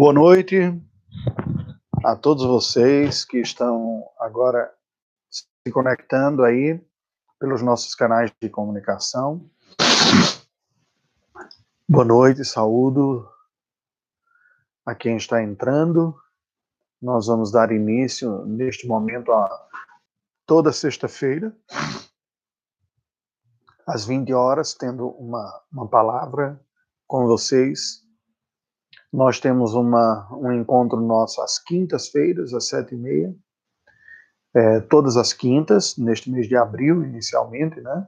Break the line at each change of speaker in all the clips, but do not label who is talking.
Boa noite a todos vocês que estão agora se conectando aí pelos nossos canais de comunicação. Boa noite, saúdo a quem está entrando. Nós vamos dar início neste momento a toda sexta-feira, às 20 horas, tendo uma, uma palavra com vocês. Nós temos uma, um encontro nosso às quintas-feiras, às sete e meia, é, todas as quintas, neste mês de abril, inicialmente, né?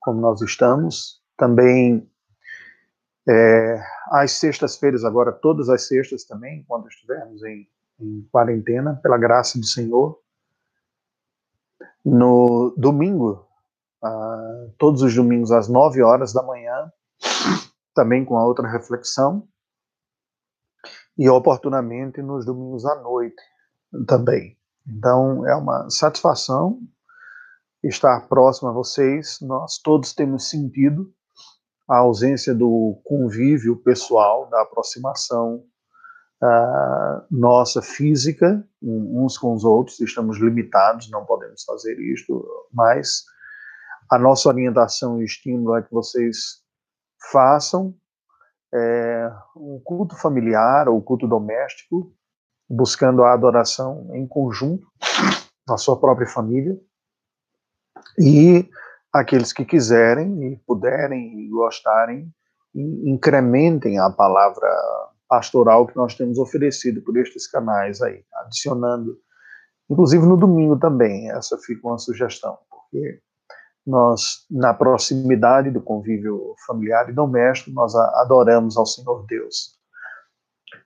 Como nós estamos. Também é, às sextas-feiras, agora, todas as sextas também, quando estivermos em, em quarentena, pela graça do Senhor. No domingo, ah, todos os domingos às nove horas da manhã, também com a outra reflexão. E oportunamente nos domingos à noite também. Então, é uma satisfação estar próximo a vocês. Nós todos temos sentido a ausência do convívio pessoal, da aproximação uh, nossa física uns com os outros. Estamos limitados, não podemos fazer isto, mas a nossa orientação e estímulo é que vocês façam é, um culto familiar ou culto doméstico, buscando a adoração em conjunto, na sua própria família, e aqueles que quiserem e puderem e gostarem, incrementem a palavra pastoral que nós temos oferecido por estes canais aí, adicionando, inclusive no domingo também, essa fica uma sugestão, porque nós, na proximidade do convívio familiar e doméstico, nós adoramos ao Senhor Deus.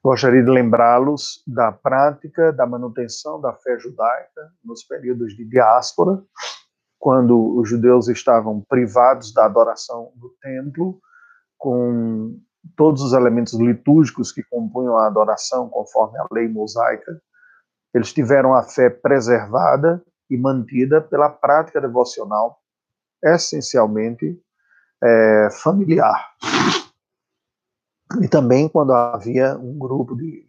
Gostaria de lembrá-los da prática da manutenção da fé judaica nos períodos de diáspora, quando os judeus estavam privados da adoração no templo, com todos os elementos litúrgicos que compunham a adoração, conforme a lei mosaica, eles tiveram a fé preservada e mantida pela prática devocional essencialmente é, familiar. E também quando havia um grupo de,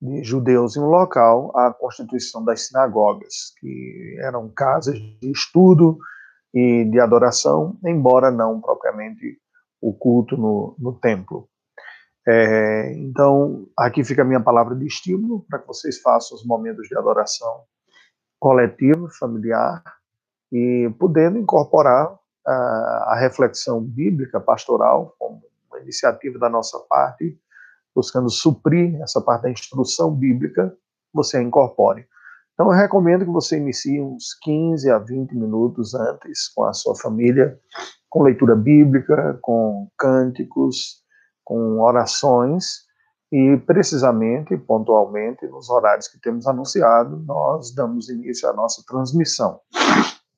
de judeus em um local, a constituição das sinagogas, que eram casas de estudo e de adoração, embora não propriamente o culto no, no templo. É, então, aqui fica a minha palavra de estímulo para que vocês façam os momentos de adoração coletiva, familiar, e podendo incorporar a, a reflexão bíblica pastoral como uma iniciativa da nossa parte, buscando suprir essa parte da instrução bíblica, você a incorpore. Então, eu recomendo que você inicie uns 15 a 20 minutos antes com a sua família, com leitura bíblica, com cânticos, com orações, e precisamente, pontualmente, nos horários que temos anunciado, nós damos início à nossa transmissão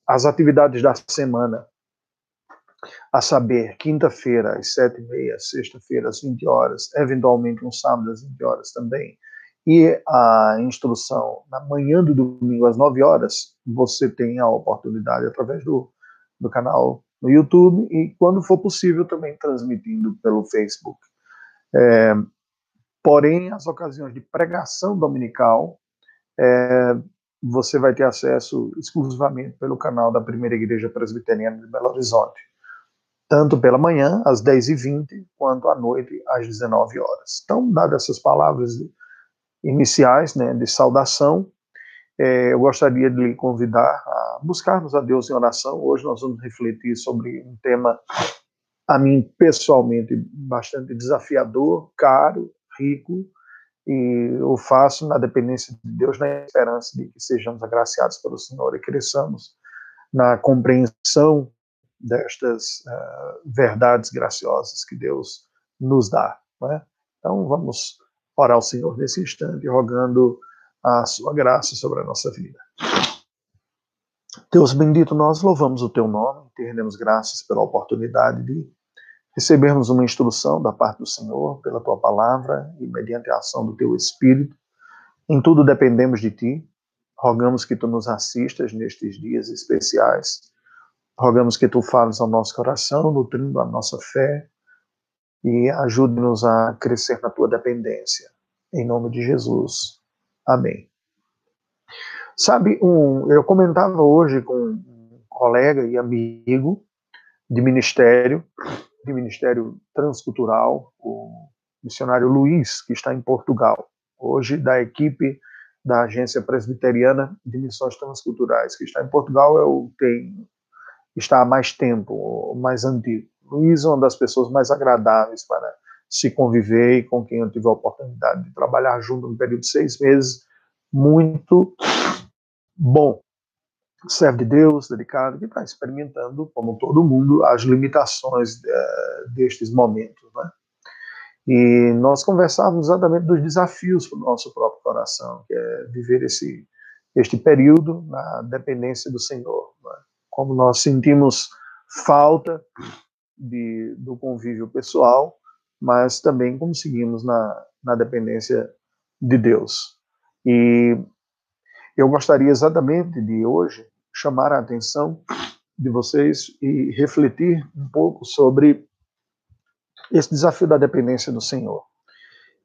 as atividades da semana, a saber, quinta-feira às sete e meia, sexta-feira às 20 horas, eventualmente um sábado às 20 horas também, e a instrução na manhã do domingo às 9 horas, você tem a oportunidade através do, do canal no YouTube e, quando for possível, também transmitindo pelo Facebook. É, porém, as ocasiões de pregação dominical, é, você vai ter acesso exclusivamente pelo canal da Primeira Igreja Presbiteriana de Belo Horizonte, tanto pela manhã, às 10h20, quanto à noite, às 19 horas. Então, dadas essas palavras iniciais né, de saudação, é, eu gostaria de lhe convidar a buscarmos a Deus em oração. Hoje nós vamos refletir sobre um tema, a mim pessoalmente, bastante desafiador, caro, rico, e o faço na dependência de Deus, na esperança de que sejamos agraciados pelo Senhor e cresçamos na compreensão destas uh, verdades graciosas que Deus nos dá. É? Então, vamos orar ao Senhor nesse instante, rogando a sua graça sobre a nossa vida. Deus bendito, nós louvamos o teu nome, te rendemos graças pela oportunidade de recebermos uma instrução da parte do Senhor pela tua palavra e mediante a ação do teu Espírito. Em tudo dependemos de ti. Rogamos que tu nos assistas nestes dias especiais. Rogamos que tu fales ao nosso coração, nutrindo a nossa fé e ajude-nos a crescer na tua dependência. Em nome de Jesus. Amém. Sabe, um, eu comentava hoje com um colega e amigo de ministério, de ministério transcultural, o missionário Luiz, que está em Portugal, hoje da equipe da Agência Presbiteriana de Missões Transculturais, que está em Portugal, é o tem está há mais tempo, mais antigo. Luiz é uma das pessoas mais agradáveis para se conviver e com quem eu tive a oportunidade de trabalhar junto no período de seis meses, muito bom. Serve de Deus, dedicado, que está experimentando, como todo mundo, as limitações uh, destes momentos. Né? E nós conversávamos exatamente dos desafios para o nosso próprio coração, que é viver esse, este período na dependência do Senhor. Né? Como nós sentimos falta de, do convívio pessoal, mas também como seguimos na, na dependência de Deus. E eu gostaria exatamente de hoje chamar a atenção de vocês e refletir um pouco sobre esse desafio da dependência do Senhor.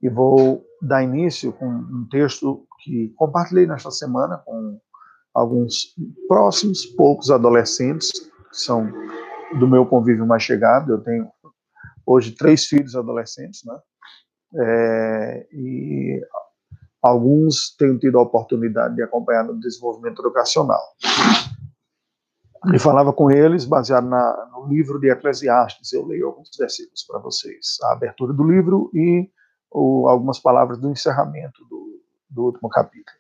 E vou dar início com um texto que compartilhei nesta semana com alguns próximos, poucos adolescentes, que são do meu convívio mais chegado. Eu tenho hoje três filhos adolescentes, né? É, e alguns tenho tido a oportunidade de acompanhar no desenvolvimento educacional. E falava com eles baseado na, no livro de Eclesiastes. Eu leio alguns versículos para vocês, a abertura do livro e o, algumas palavras do encerramento do, do último capítulo.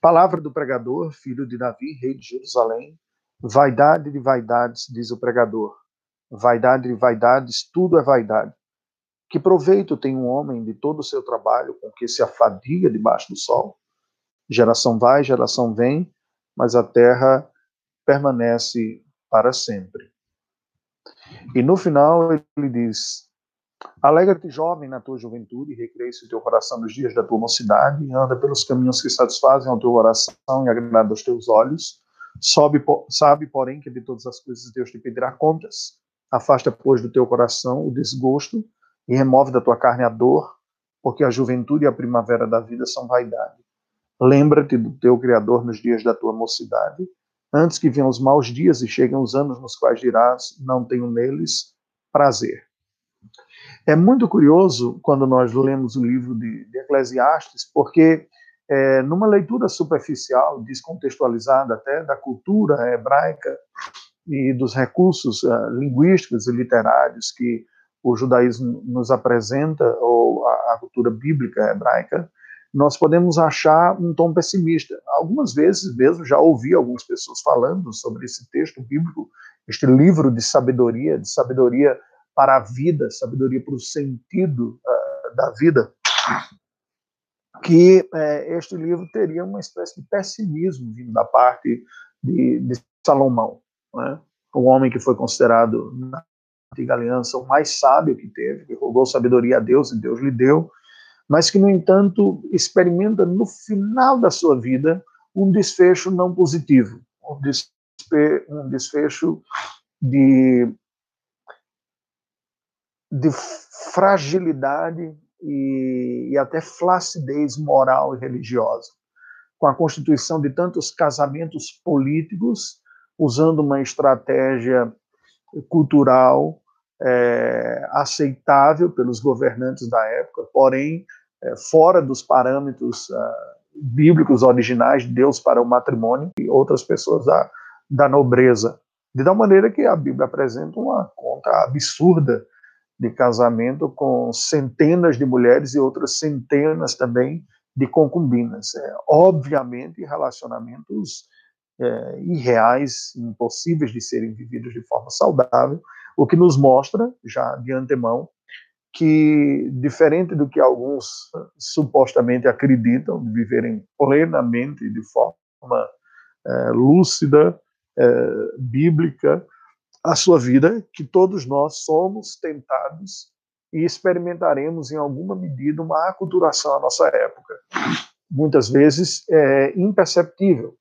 Palavra do pregador, filho de Davi, rei de Jerusalém. Vaidade de vaidades, diz o pregador. Vaidade de vaidades, tudo é vaidade. Que proveito tem um homem de todo o seu trabalho com que se afadiga debaixo do sol? Geração vai, geração vem, mas a terra permanece para sempre. E no final ele diz: Alegra-te, jovem, na tua juventude, recreia-se o teu coração nos dias da tua mocidade, anda pelos caminhos que satisfazem ao teu coração e agradam aos teus olhos. Sobe, sabe, porém, que de todas as coisas Deus te pedirá contas. Afasta, pois, do teu coração o desgosto e remove da tua carne a dor, porque a juventude e a primavera da vida são vaidade. Lembra-te do teu Criador nos dias da tua mocidade, antes que venham os maus dias e cheguem os anos nos quais dirás: não tenho neles prazer. É muito curioso quando nós lemos o livro de, de Eclesiastes, porque é, numa leitura superficial, descontextualizada até da cultura hebraica e dos recursos uh, linguísticos e literários que o judaísmo nos apresenta, ou a, a cultura bíblica hebraica, nós podemos achar um tom pessimista. Algumas vezes mesmo já ouvi algumas pessoas falando sobre esse texto bíblico, este livro de sabedoria, de sabedoria para a vida, sabedoria para o sentido uh, da vida, que uh, este livro teria uma espécie de pessimismo vindo da parte de, de Salomão, né? um homem que foi considerado na antiga aliança o mais sábio que teve, que rogou sabedoria a Deus e Deus lhe deu, mas que, no entanto, experimenta no final da sua vida um desfecho não positivo, um desfecho de, de fragilidade e, e até flacidez moral e religiosa, com a constituição de tantos casamentos políticos, usando uma estratégia cultural é, aceitável pelos governantes da época, porém é, fora dos parâmetros uh, bíblicos originais de Deus para o matrimônio e outras pessoas da, da nobreza. De tal maneira que a Bíblia apresenta uma conta absurda de casamento com centenas de mulheres e outras centenas também de concubinas. É, obviamente, relacionamentos é, irreais, impossíveis de serem vividos de forma saudável, o que nos mostra, já de antemão, que, diferente do que alguns supostamente acreditam, de viverem plenamente, de forma é, lúcida, é, bíblica, a sua vida, que todos nós somos tentados e experimentaremos, em alguma medida, uma aculturação à nossa época. Muitas vezes é imperceptível.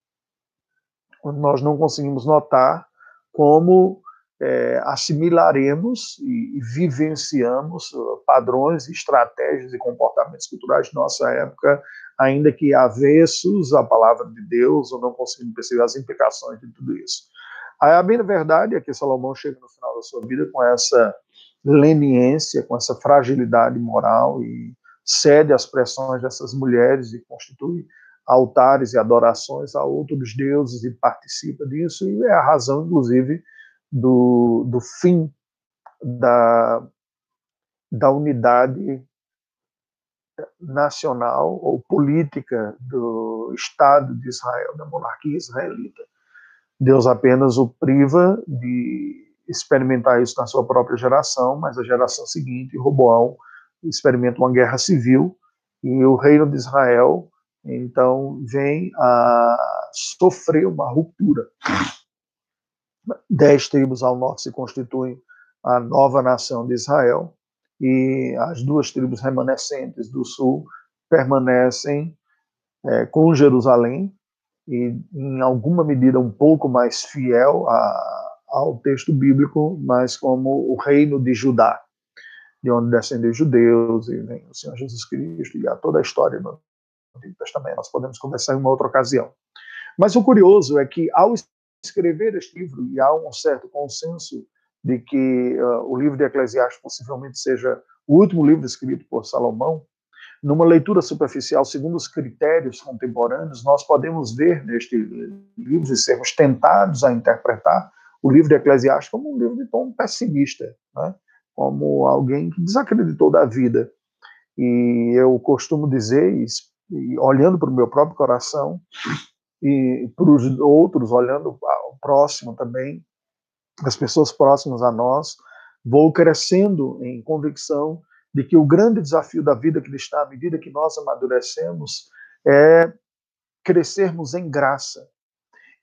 Nós não conseguimos notar como é, assimilaremos e, e, vivenciamos uh, padrões, estratégias e comportamentos culturais de nossa época, ainda que avessos à palavra de Deus ou não conseguindo perceber as implicações de tudo isso. A bem verdade é que Salomão chega no final da sua vida com essa leniência, com essa fragilidade moral e cede às pressões dessas mulheres e constitui altares e adorações a outros deuses e participa disso, e é a razão, inclusive, do, do fim da, da unidade nacional ou política do Estado de Israel, da monarquia israelita. Deus apenas o priva de experimentar isso na sua própria geração, mas a geração seguinte, Roboão, experimenta uma guerra civil e o reino de Israel então vem a sofrer uma ruptura. Dez tribos ao norte se constituem a nova nação de Israel e as duas tribos remanescentes do sul permanecem é, com Jerusalém e em alguma medida um pouco mais fiel a, ao texto bíblico, mas como o reino de Judá, de onde descendem os judeus e vem o Senhor Jesus Cristo e há toda a história do Antigo Testamento. Nós podemos conversar em uma outra ocasião. Mas o curioso é que ao escrever este livro, e há um certo consenso de que uh, o livro de Eclesiastes possivelmente seja o último livro escrito por Salomão, numa leitura superficial, segundo os critérios contemporâneos, nós podemos ver neste livro e sermos tentados a interpretar o livro de Eclesiastes como um livro de tom pessimista, né? como alguém que desacreditou da vida. E eu costumo dizer, e olhando para o meu próprio coração, e para os outros, olhando ao próximo também, as pessoas próximas a nós, vou crescendo em convicção de que o grande desafio da vida cristã, à medida que nós amadurecemos, é crescermos em graça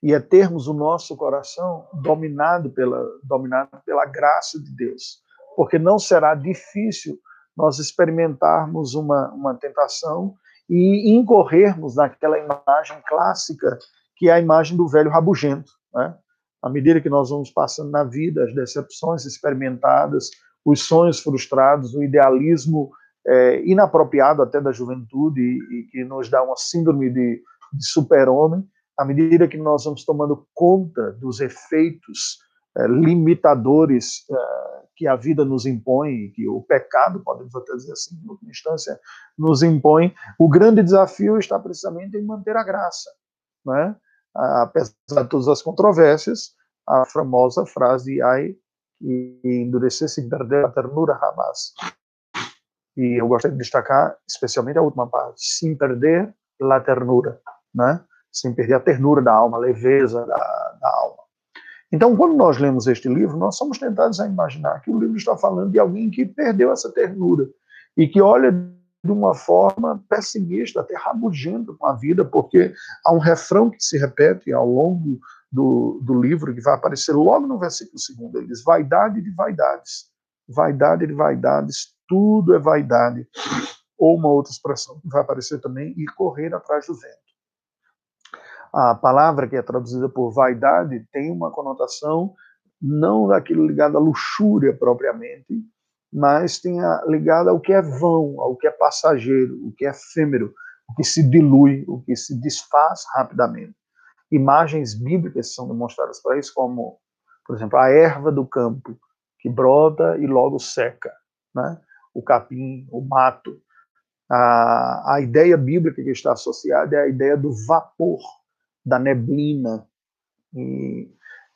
e é termos o nosso coração dominado pela, dominado pela graça de Deus. Porque não será difícil nós experimentarmos uma, uma tentação e incorrermos naquela imagem clássica que é a imagem do velho rabugento. Né? À medida que nós vamos passando na vida, as decepções experimentadas, os sonhos frustrados, o idealismo é, inapropriado até da juventude e, que nos dá uma síndrome de, de super-homem, à medida que nós vamos tomando conta dos efeitos é, limitadores é, que a vida nos impõe, que o pecado, podemos até dizer assim, em última instância, nos impõe, o grande desafio está precisamente em manter a graça. Né? Apesar de todas as controvérsias, a famosa frase ai e endurecer sem perder a ternura jamais. E eu gostaria de destacar especialmente a última parte, sem perder a ternura, né? sem perder a ternura da alma, a leveza da, da alma. Então, quando nós lemos este livro, nós somos tentados a imaginar que o livro está falando de alguém que perdeu essa ternura e que olha de uma forma pessimista, até rabugenta com a vida, porque há um refrão que se repete ao longo do, do livro, que vai aparecer logo no versículo segundo. Ele diz: vaidade de vaidades, vaidade de vaidades, tudo é vaidade. Ou uma outra expressão que vai aparecer também, e correr atrás do vento a palavra que é traduzida por vaidade tem uma conotação não daquilo ligado à luxúria propriamente, mas tem a, ligado ao que é vão, ao que é passageiro, o que é efêmero, o que se dilui, o que se desfaz rapidamente. Imagens bíblicas são demonstradas para isso, como, por exemplo, a erva do campo, que brota e logo seca, né? o capim, o mato. A, a ideia bíblica que está associada é a ideia do vapor, da neblina. E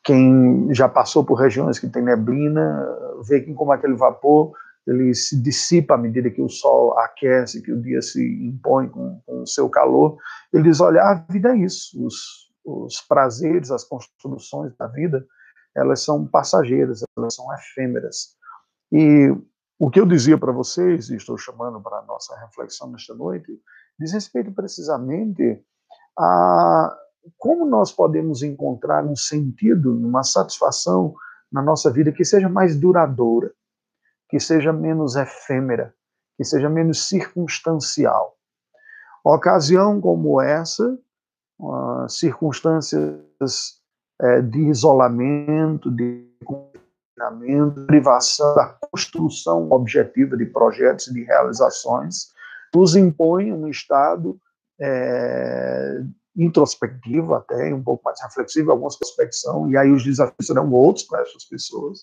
quem já passou por regiões que tem neblina, vê que como aquele vapor ele se dissipa à medida que o sol aquece, que o dia se impõe com, com o seu calor. Ele diz: olha, a vida é isso. Os, os prazeres, as construções da vida, elas são passageiras, elas são efêmeras. E o que eu dizia para vocês, e estou chamando para a nossa reflexão nesta noite, diz respeito precisamente a como nós podemos encontrar um sentido, uma satisfação na nossa vida que seja mais duradoura, que seja menos efêmera, que seja menos circunstancial. Ocasião como essa, uh, circunstâncias é, de isolamento, de treinamento, privação da construção objetiva de projetos e de realizações, nos impõe um estado é, introspectivo até, um pouco mais reflexivo, algumas prospecção, e aí os desafios serão outros para essas pessoas,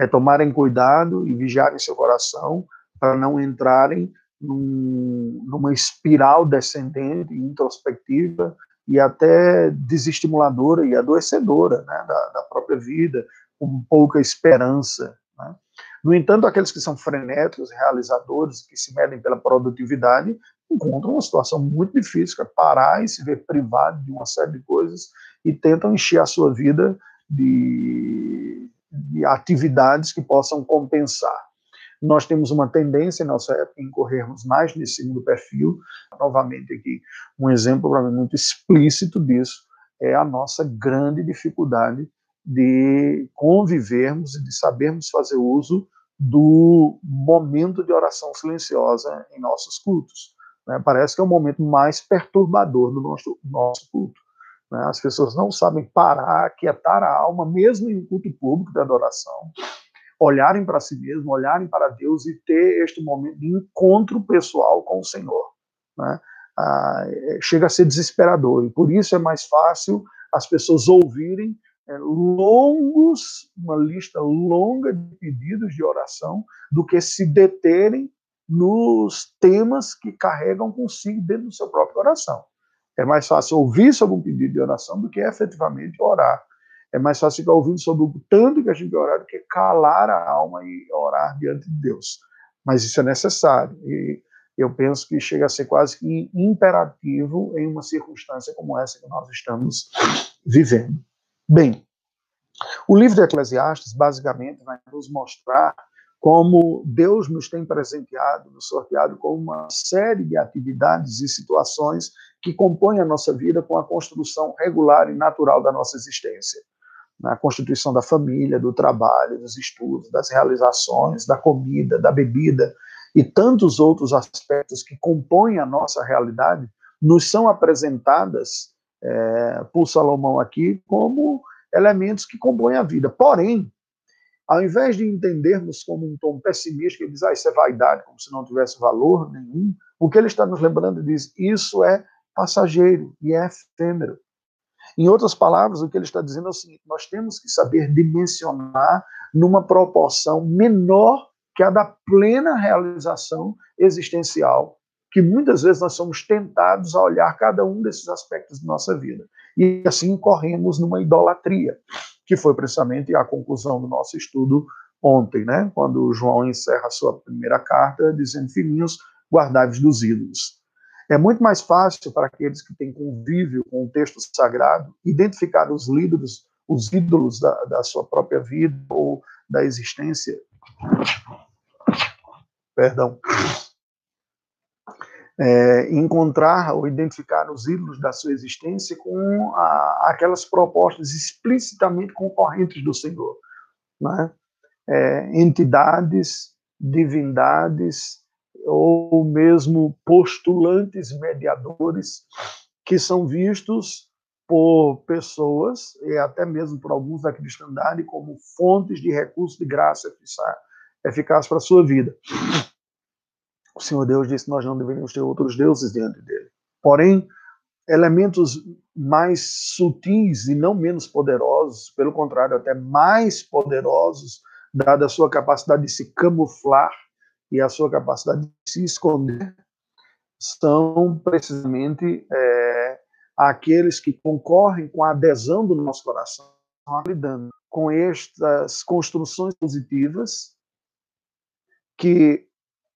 é tomarem cuidado e vigiarem seu coração para não entrarem num, numa espiral descendente, introspectiva e até desestimuladora e adoecedora né, da, da própria vida, com pouca esperança. Né? No entanto, aqueles que são frenéticos, realizadores, que se medem pela produtividade, encontram uma situação muito difícil, que é parar e se ver privado de uma série de coisas e tentam encher a sua vida de, de atividades que possam compensar. Nós temos uma tendência em nossa época em corrermos mais nesse segundo perfil. Novamente aqui, um exemplo para mim muito explícito disso é a nossa grande dificuldade de convivermos e de sabermos fazer uso do momento de oração silenciosa em nossos cultos. Né? Parece que é o momento mais perturbador do nosso, nosso culto. Né? As pessoas não sabem parar, quietar a alma, mesmo em um culto público de adoração, olharem para si mesmo, olharem para Deus e ter este momento de encontro pessoal com o Senhor. Né? Ah, é, chega a ser desesperador, e por isso é mais fácil as pessoas ouvirem é, longos, uma lista longa de pedidos de oração, do que se deterem nos temas que carregam consigo dentro do seu próprio coração. É mais fácil ouvir sobre um pedido de oração do que efetivamente orar. É mais fácil ficar ouvindo sobre o tanto que a gente orar do que calar a alma e orar diante de Deus. Mas isso é necessário. E eu penso que chega a ser quase que imperativo em uma circunstância como essa que nós estamos vivendo. Bem, o livro de Eclesiastes basicamente vai nos mostrar como Deus nos tem presenteado, nos sorteado com uma série de atividades e situações que compõem a nossa vida com a construção regular e natural da nossa existência. Na constituição da família, do trabalho, dos estudos, das realizações, da comida, da bebida e tantos outros aspectos que compõem a nossa realidade, nos são apresentadas é, por Salomão aqui como elementos que compõem a vida. Porém, ao invés de entendermos como um tom pessimista, que diz, ah, isso é vaidade, como se não tivesse valor nenhum, o que ele está nos lembrando diz, isso é passageiro e é efêmero. Em outras palavras, o que ele está dizendo é o seguinte: nós temos que saber dimensionar numa proporção menor que a da plena realização existencial, que muitas vezes nós somos tentados a olhar cada um desses aspectos de nossa vida. E assim corremos numa idolatria que foi precisamente a conclusão do nosso estudo ontem, né? quando João encerra a sua primeira carta, dizendo: Filhinhos, guardai-vos dos ídolos. É muito mais fácil para aqueles que têm convívio com o texto sagrado identificar os ídolos, os ídolos da, da sua própria vida ou da existência. Perdão é, encontrar ou identificar os ídolos da sua existência com a, aquelas propostas explicitamente concorrentes do Senhor. Né? É, entidades, divindades ou mesmo postulantes mediadores que são vistos por pessoas e até mesmo por alguns da cristandade como fontes de recursos de graça eficaz para a sua vida. O Senhor Deus disse nós não deveríamos ter outros deuses diante dele. Porém, elementos mais sutis e não menos poderosos, pelo contrário, até mais poderosos, dada a sua capacidade de se camuflar e a sua capacidade de se esconder, são precisamente é, aqueles que concorrem com a adesão do nosso coração, lidando com estas construções positivas que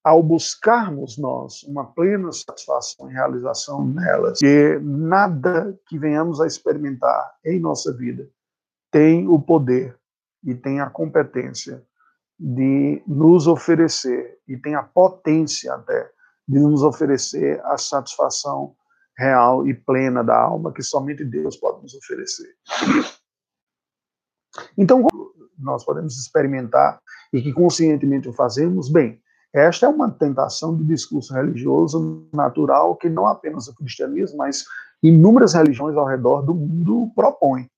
ao buscarmos nós uma plena satisfação e realização nelas, que nada que venhamos a experimentar em nossa vida tem o poder e tem a competência de nos oferecer e tem a potência até de nos oferecer a satisfação real e plena da alma que somente Deus pode nos oferecer. Então, nós podemos experimentar e que conscientemente o fazemos, bem, esta é uma tentação do discurso religioso natural que não apenas o cristianismo, mas inúmeras religiões ao redor do mundo propõem.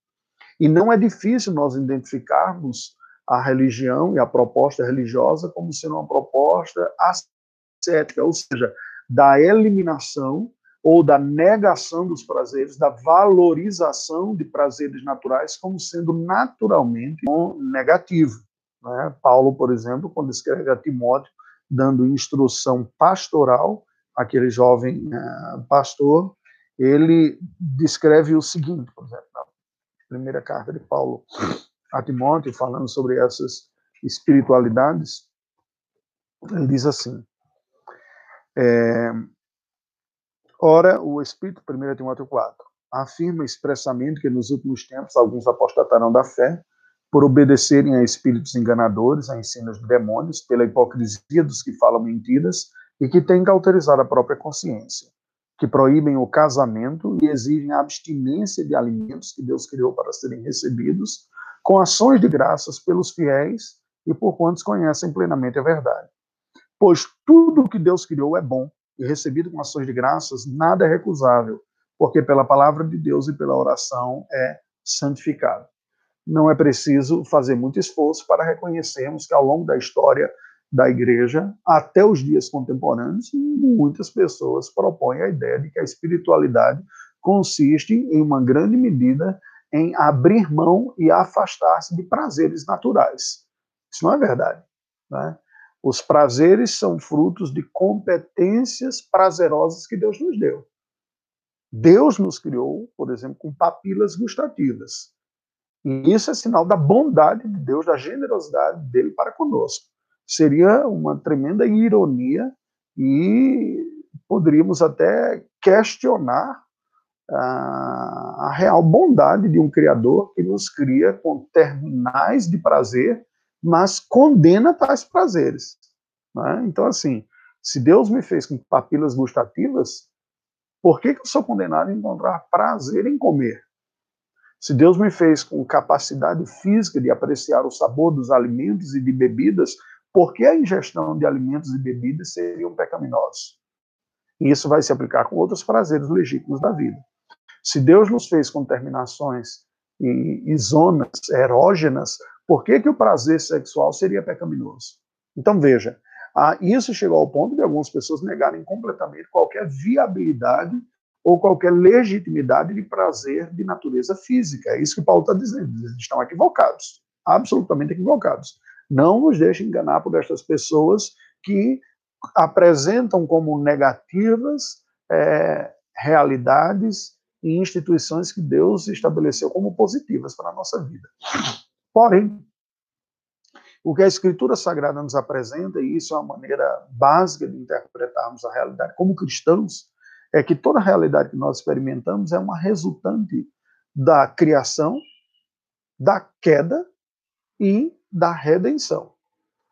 E não é difícil nós identificarmos a religião e a proposta religiosa como sendo uma proposta ascética, ou seja, da eliminação ou da negação dos prazeres, da valorização de prazeres naturais como sendo naturalmente negativo. Né? Paulo, por exemplo, quando escreve a Timóteo, dando instrução pastoral, aquele jovem uh, pastor, ele descreve o seguinte, por exemplo, na primeira carta de Paulo a Timóteo, falando sobre essas espiritualidades, ele diz assim: é, Ora, o Espírito, 1 Timóteo 4, afirma expressamente que nos últimos tempos alguns apostatarão da fé por obedecerem a espíritos enganadores, a ensinos de demônios, pela hipocrisia dos que falam mentiras e que têm cauterizado a própria consciência, que proíbem o casamento e exigem a abstinência de alimentos que Deus criou para serem recebidos, com ações de graças pelos fiéis e por quantos conhecem plenamente a verdade. Pois tudo o que Deus criou é bom e recebido com ações de graças, nada é recusável, porque pela palavra de Deus e pela oração é santificado. Não é preciso fazer muito esforço para reconhecermos que ao longo da história da igreja, até os dias contemporâneos, muitas pessoas propõem a ideia de que a espiritualidade consiste, em uma grande medida, em abrir mão e afastar-se de prazeres naturais. Isso não é verdade. Né? Os prazeres são frutos de competências prazerosas que Deus nos deu. Deus nos criou, por exemplo, com papilas gustativas. E isso é sinal da bondade de Deus, da generosidade dele para conosco. Seria uma tremenda ironia e poderíamos até questionar a, a real bondade de um Criador que nos cria com terminais de prazer mas condena tais prazeres. Né? Então, assim, se Deus me fez com papilas gustativas, por que, que eu sou condenado a encontrar prazer em comer? Se Deus me fez com capacidade física de apreciar o sabor dos alimentos e de bebidas, por que a ingestão de alimentos e bebidas seriam pecaminosos? E isso vai se aplicar com outros prazeres legítimos da vida. Se Deus nos fez com terminações e, e zonas erógenas, por que, que o prazer sexual seria pecaminoso? Então, veja, isso chegou ao ponto de algumas pessoas negarem completamente qualquer viabilidade ou qualquer legitimidade de prazer de natureza física. É isso que Paulo está dizendo. Eles estão equivocados, absolutamente equivocados. Não nos deixem enganar por estas pessoas que apresentam como negativas é, realidades e instituições que Deus estabeleceu como positivas para a nossa vida. Porém, o que a Escritura Sagrada nos apresenta, e isso é uma maneira básica de interpretarmos a realidade como cristãos, é que toda a realidade que nós experimentamos é uma resultante da criação, da queda e da redenção.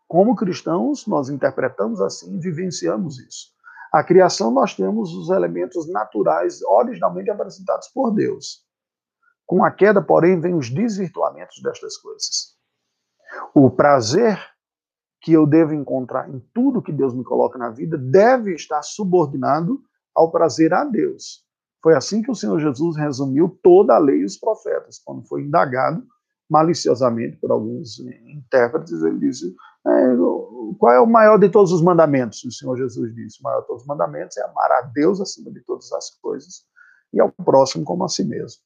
Como cristãos, nós interpretamos assim vivenciamos isso. A criação, nós temos os elementos naturais originalmente apresentados por Deus. Com a queda, porém, vem os desvirtuamentos destas coisas. O prazer que eu devo encontrar em tudo que Deus me coloca na vida deve estar subordinado ao prazer a Deus. Foi assim que o Senhor Jesus resumiu toda a lei e os profetas, quando foi indagado maliciosamente por alguns intérpretes, ele disse: é, qual é o maior de todos os mandamentos? O Senhor Jesus disse: o maior de todos os mandamentos é amar a Deus acima de todas as coisas e ao próximo como a si mesmo.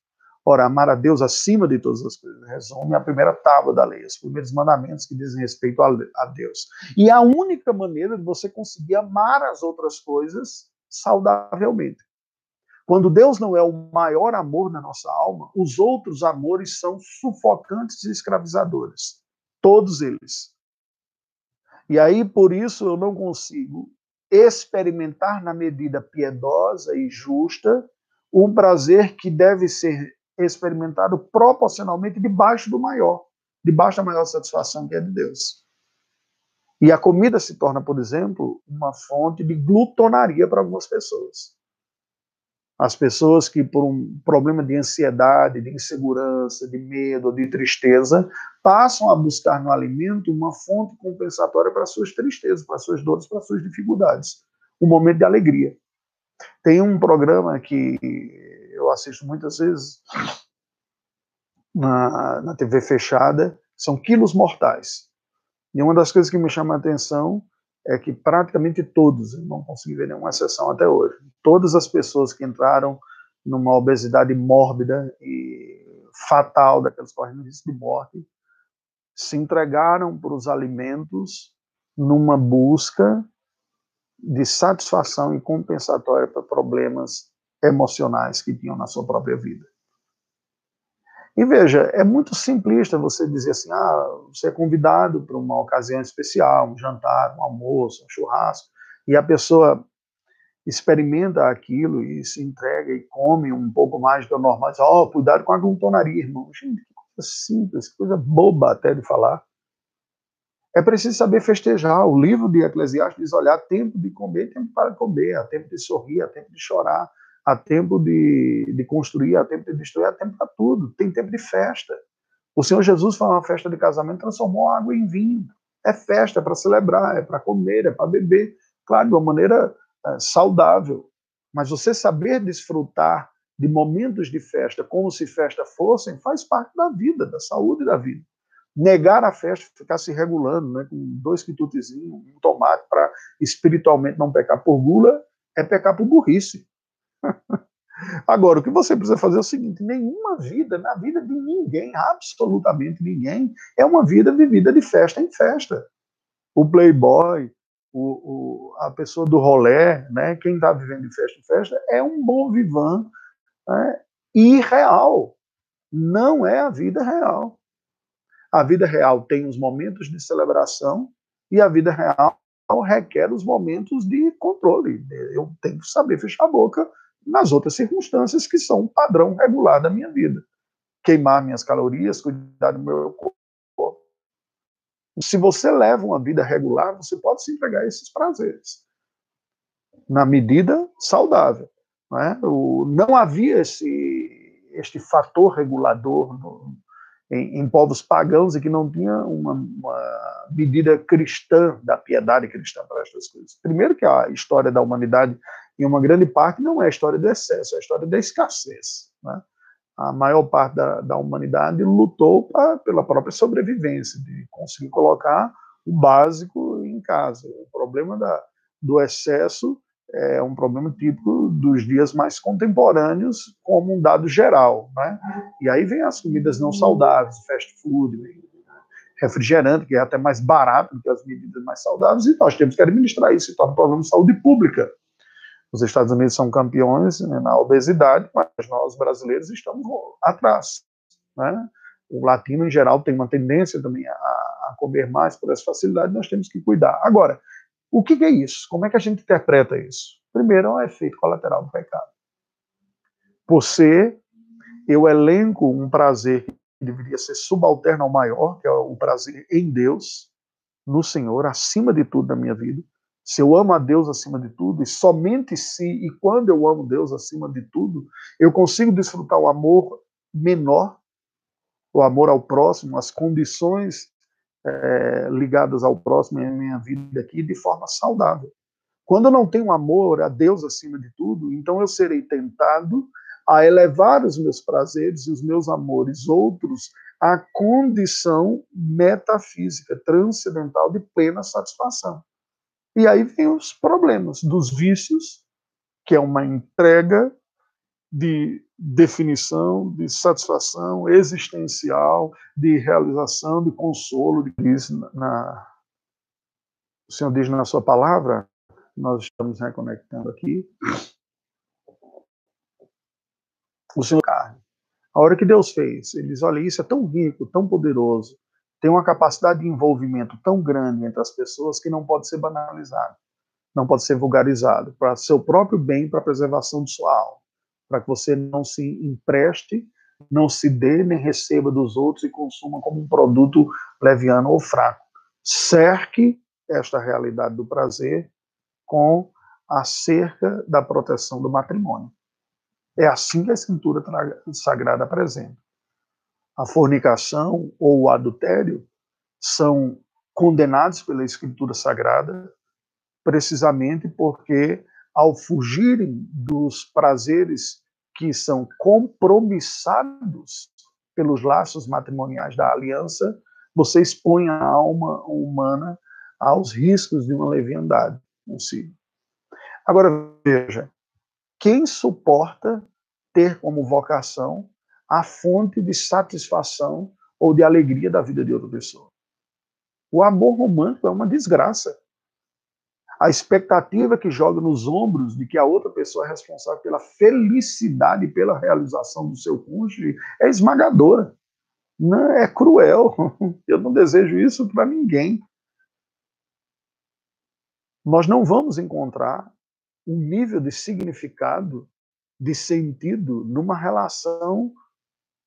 Ora, amar a Deus acima de todas as coisas resume a primeira tábua da lei, os primeiros mandamentos que dizem respeito a Deus. E a única maneira de você conseguir amar as outras coisas saudavelmente. Quando Deus não é o maior amor da nossa alma, os outros amores são sufocantes e escravizadores. Todos eles. E aí, por isso, eu não consigo experimentar na medida piedosa e justa um prazer que deve ser experimentado proporcionalmente debaixo do maior, debaixo da maior satisfação que é de Deus. E a comida se torna, por exemplo, uma fonte de glutonaria para algumas pessoas. As pessoas que, por um problema de ansiedade, de insegurança, de medo, de tristeza, passam a buscar no alimento uma fonte compensatória para suas tristezas, para suas dores, para suas dificuldades. Um momento de alegria. Tem um programa que eu assisto muitas vezes na, na TV fechada, São quilos mortais. E uma das coisas que me chama a atenção é que praticamente todos, não consegui ver nenhuma exceção até hoje, todas as pessoas que entraram numa obesidade mórbida e fatal, daqueles correndo risco de morte, se entregaram para os alimentos numa busca de satisfação e compensatória para problemas emocionais que tinham na sua própria vida. E veja, é muito simplista você dizer assim: ah, você é convidado para uma ocasião especial, um jantar, um almoço, um churrasco, e a pessoa experimenta aquilo e se entrega e come um pouco mais do normal. Diz, oh, cuidado com a glutonaria, irmão. Gente, que coisa simples, que coisa boba até de falar. É preciso saber festejar. O livro de Eclesiastes diz: olha, há tempo de comer, tempo para comer, há tempo de sorrir, há tempo de chorar, há tempo de, de construir, há tempo de destruir, há tempo para tudo. Tem tempo de festa. O Senhor Jesus foi uma festa de casamento, transformou água em vinho. É festa, é para celebrar, é para comer, é para beber. Claro, de uma maneira é, saudável. Mas você saber desfrutar de momentos de festa como se festa fossem, faz parte da vida, da saúde da vida. Negar a festa, ficar se regulando, né, com dois quitutezinhos, um tomate para espiritualmente não pecar por gula, é pecar por burrice. Agora, o que você precisa fazer é o seguinte: nenhuma vida, na vida de ninguém, absolutamente ninguém, é uma vida vivida de festa em festa. O playboy, o, o, a pessoa do rolé, né, quem está vivendo de festa em festa, é um bom vivan né, irreal. Não é a vida real. A vida real tem os momentos de celebração e a vida real requer os momentos de controle. Eu tenho que saber fechar a boca nas outras circunstâncias que são um padrão regular da minha vida. Queimar minhas calorias, cuidar do meu corpo, se você leva uma vida regular, você pode se entregar a esses prazeres, na medida saudável. Não, é? o, não havia esse, este fator regulador no, em, em, povos pagãos e que não tinha uma, uma, medida cristã da piedade cristã para estas coisas. Primeiro que a história da humanidade, em uma grande parte, não é a história do excesso, é a história da escassez. Né? a maior parte da, da humanidade lutou pra, pela própria sobrevivência, de conseguir colocar o básico em casa. O problema da, do excesso é um problema típico dos dias mais contemporâneos, como um dado geral. Né? E aí vem as comidas não saudáveis, fast food, refrigerante, que é até mais barato do que as medidas mais saudáveis, e nós temos que administrar isso, e torna um problema de saúde pública. Os Estados Unidos são campeões né, na obesidade, mas nós brasileiros estamos atrás. Né? O latino, em geral, tem uma tendência também a, a comer mais por essa facilidade, nós temos que cuidar. Agora, o que, que é isso? Como é que a gente interpreta isso? Primeiro, é um efeito colateral do pecado. Por ser, eu elenco um prazer que deveria ser subalterno ao maior, que é o prazer em Deus, no Senhor, acima de tudo na minha vida se eu amo a Deus acima de tudo, e somente se e quando eu amo Deus acima de tudo, eu consigo desfrutar o amor menor, o amor ao próximo, as condições é, ligadas ao próximo em minha vida aqui de forma saudável. Quando eu não tenho amor a Deus acima de tudo, então eu serei tentado a elevar os meus prazeres e os meus amores outros à condição metafísica, transcendental de plena satisfação. E aí vem os problemas dos vícios, que é uma entrega de definição, de satisfação existencial, de realização, de consolo, diz na o Senhor diz na sua palavra, nós estamos reconectando aqui. O Senhor carne. A hora que Deus fez, ele diz: olha, isso é tão rico, tão poderoso, tem uma capacidade de envolvimento tão grande entre as pessoas que não pode ser banalizado, não pode ser vulgarizado, para seu próprio bem, para a preservação de sua alma, para que você não se empreste, não se dê nem receba dos outros e consuma como um produto leviano ou fraco. Cerque esta realidade do prazer com a cerca da proteção do matrimônio. É assim que a Escritura Sagrada apresenta a fornicação ou o adultério são condenados pela Escritura Sagrada, precisamente porque, ao fugirem dos prazeres que são compromissados pelos laços matrimoniais da aliança, você expõe a alma humana aos riscos de uma leviandade consigo. Agora, veja, quem suporta ter como vocação a fonte de satisfação ou de alegria da vida de outra pessoa? O amor romântico é uma desgraça. A expectativa que joga nos ombros de que a outra pessoa é responsável pela felicidade pela realização do seu cônjuge é esmagadora. Não, é cruel. Eu não desejo isso para ninguém. Nós não vamos encontrar um nível de significado, de sentido, numa relação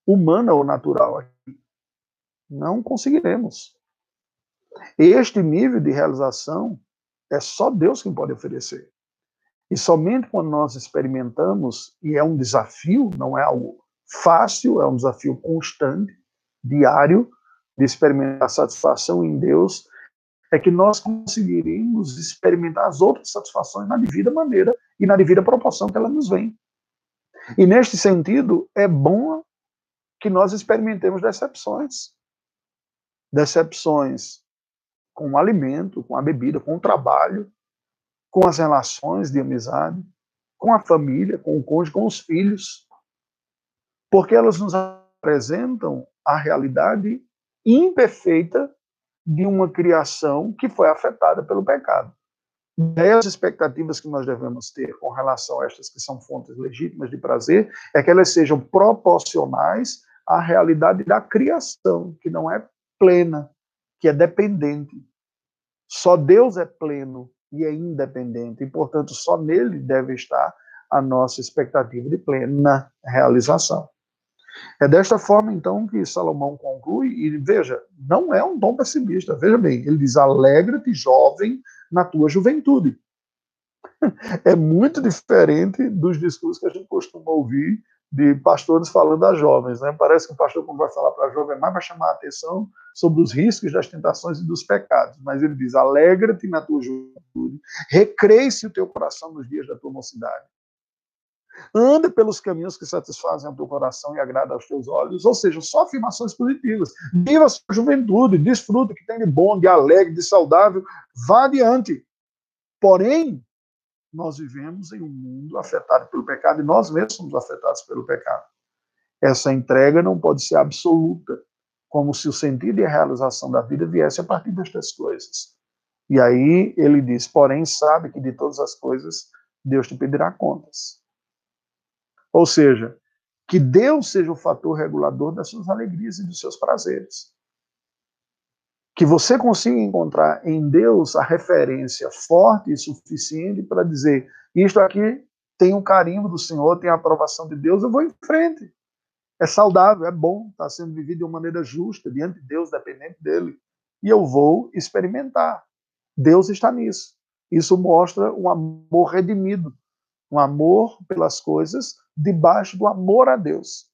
humana ou natural aqui. Não conseguiremos. Este nível de realização é só Deus quem pode oferecer. E somente quando nós experimentamos, e é um desafio, não é algo fácil, é um desafio constante, diário, de experimentar satisfação em Deus, é que nós conseguiremos experimentar as outras satisfações na devida maneira e na devida proporção que ela nos vem. E neste sentido, é bom que nós experimentemos decepções. Decepções com o alimento, com a bebida, com o trabalho, com as relações de amizade, com a família, com o cônjuge, com os filhos, porque elas nos apresentam a realidade imperfeita de uma criação que foi afetada pelo pecado. E as expectativas que nós devemos ter com relação a estas que são fontes legítimas de prazer é que elas sejam proporcionais à realidade da criação, que não é plena, que é dependente. Só Deus é pleno e é independente, e, portanto, só nele deve estar a nossa expectativa de plena realização. É desta forma, então, que Salomão conclui, e veja, não é um tom pessimista, veja bem, ele diz: alegra-te, jovem, na tua juventude. É muito diferente dos discursos que a gente costuma ouvir de pastores falando a jovens. Né? Parece que o pastor, quando vai falar para a jovem, mais vai chamar a atenção sobre os riscos das tentações e dos pecados. Mas ele diz: alegra-te na tua juventude, recreie-se o teu coração nos dias da tua mocidade. Anda pelos caminhos que satisfazem o teu coração e agradam aos teus olhos. Ou seja, só afirmações positivas. Viva a sua juventude, desfruta o que tem de bom, de alegre, de saudável. Vá adiante. Porém, nós vivemos em um mundo afetado pelo pecado e nós mesmos somos afetados pelo pecado. Essa entrega não pode ser absoluta, como se o sentido e a realização da vida viesse a partir destas coisas. E aí ele diz: porém, sabe que de todas as coisas Deus te pedirá contas. Ou seja, que Deus seja o fator regulador das suas alegrias e dos seus prazeres que você consiga encontrar em Deus a referência forte e suficiente para dizer: isto aqui tem o carimbo do Senhor, tem a aprovação de Deus, eu vou em frente. É saudável, é bom, está sendo vivido de uma maneira justa, diante de Deus, dependente dele. E eu vou experimentar. Deus está nisso. Isso mostra um amor redimido, um amor pelas coisas debaixo do amor a Deus.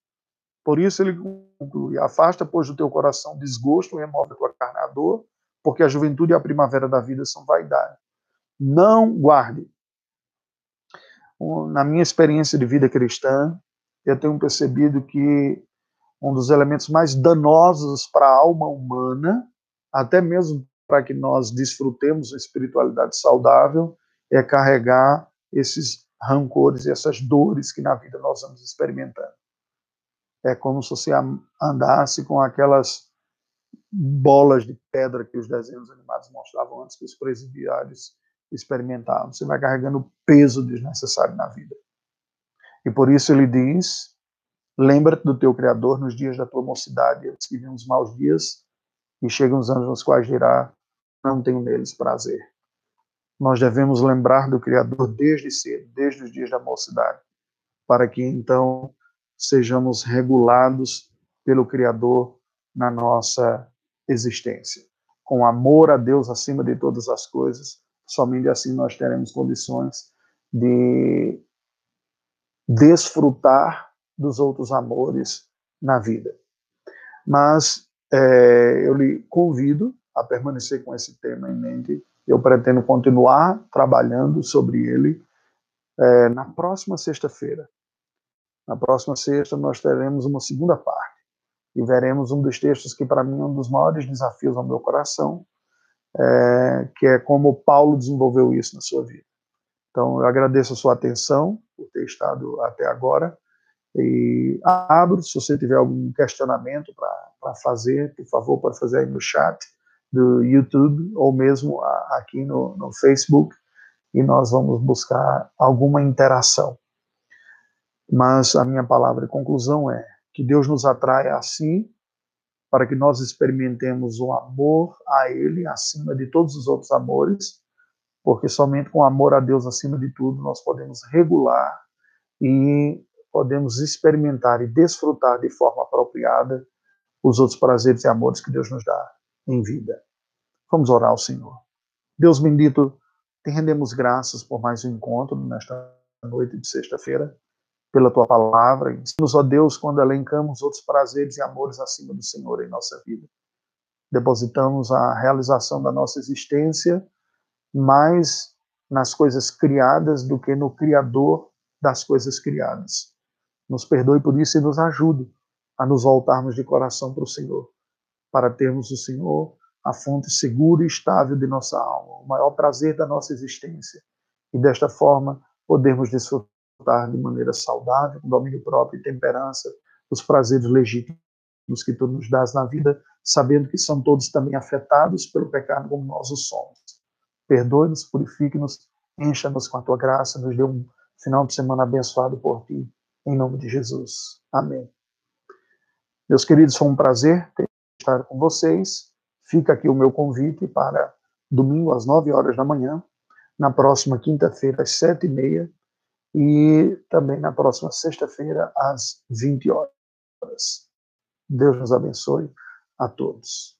Por isso ele conclui: Afasta, pois, do teu coração desgosto remove da tua carne a dor, porque a juventude e a primavera da vida são vaidade. Não guarde. Na minha experiência de vida cristã, eu tenho percebido que um dos elementos mais danosos para a alma humana, até mesmo para que nós desfrutemos a espiritualidade saudável, é carregar esses rancores e essas dores que na vida nós vamos experimentando é como se você andasse com aquelas bolas de pedra que os desenhos animados mostravam antes que os presidiários experimentavam. Você vai carregando peso desnecessário na vida. E por isso ele diz: lembra-te do teu Criador nos dias da tua mocidade, eles que os maus dias e chegam os anos nos quais dirá: não tenho neles prazer. Nós devemos lembrar do Criador desde cedo, desde os dias da mocidade, para que então sejamos regulados pelo Criador na nossa existência. Com amor a Deus acima de todas as coisas, somente assim nós teremos condições de desfrutar dos outros amores na vida. Mas é, eu lhe convido a permanecer com esse tema em mente. Eu pretendo continuar trabalhando sobre ele é, na próxima sexta-feira. Na próxima sexta, nós teremos uma segunda parte, e veremos um dos textos que para mim é um dos maiores desafios ao meu coração, é, que é como Paulo desenvolveu isso na sua vida. Então, eu agradeço a sua atenção por ter estado até agora e abro, se você tiver algum questionamento para fazer, por favor, pode fazer aí no chat do YouTube ou mesmo aqui no, no Facebook e nós vamos buscar alguma interação. Mas a minha palavra de conclusão é que Deus nos atrai assim para que nós experimentemos o amor a Ele acima de todos os outros amores, porque somente com amor a Deus acima de tudo nós podemos regular e podemos experimentar e desfrutar de forma apropriada os outros prazeres e amores que Deus nos dá em vida. Vamos orar ao Senhor. Deus bendito, te rendemos graças por mais um encontro nesta noite de sexta-feira, pela tua palavra. Ensina-nos, ó Deus, quando elencamos outros prazeres e amores acima do Senhor em nossa vida. Depositamos a realização da nossa existência mais nas coisas criadas do que no Criador das coisas criadas. Nos perdoe por isso e nos ajude a nos voltarmos de coração para o Senhor, para termos o Senhor a fonte segura e estável de nossa alma, o maior prazer da nossa existência. E desta forma podermos desfrutar de maneira saudável, com domínio próprio e temperança, os prazeres legítimos que tu nos dás na vida, sabendo que são todos também afetados pelo pecado como nós o somos. Perdoe-nos, purifique-nos, encha-nos com a tua graça, nos dê um final de semana abençoado por ti em nome de Jesus. Amém. Meus queridos, foi um prazer estar com vocês. Fica aqui o meu convite para domingo às 9 horas da manhã, na próxima quinta-feira às 7 e meia e também na próxima sexta-feira às 20 horas. Deus nos abençoe a todos.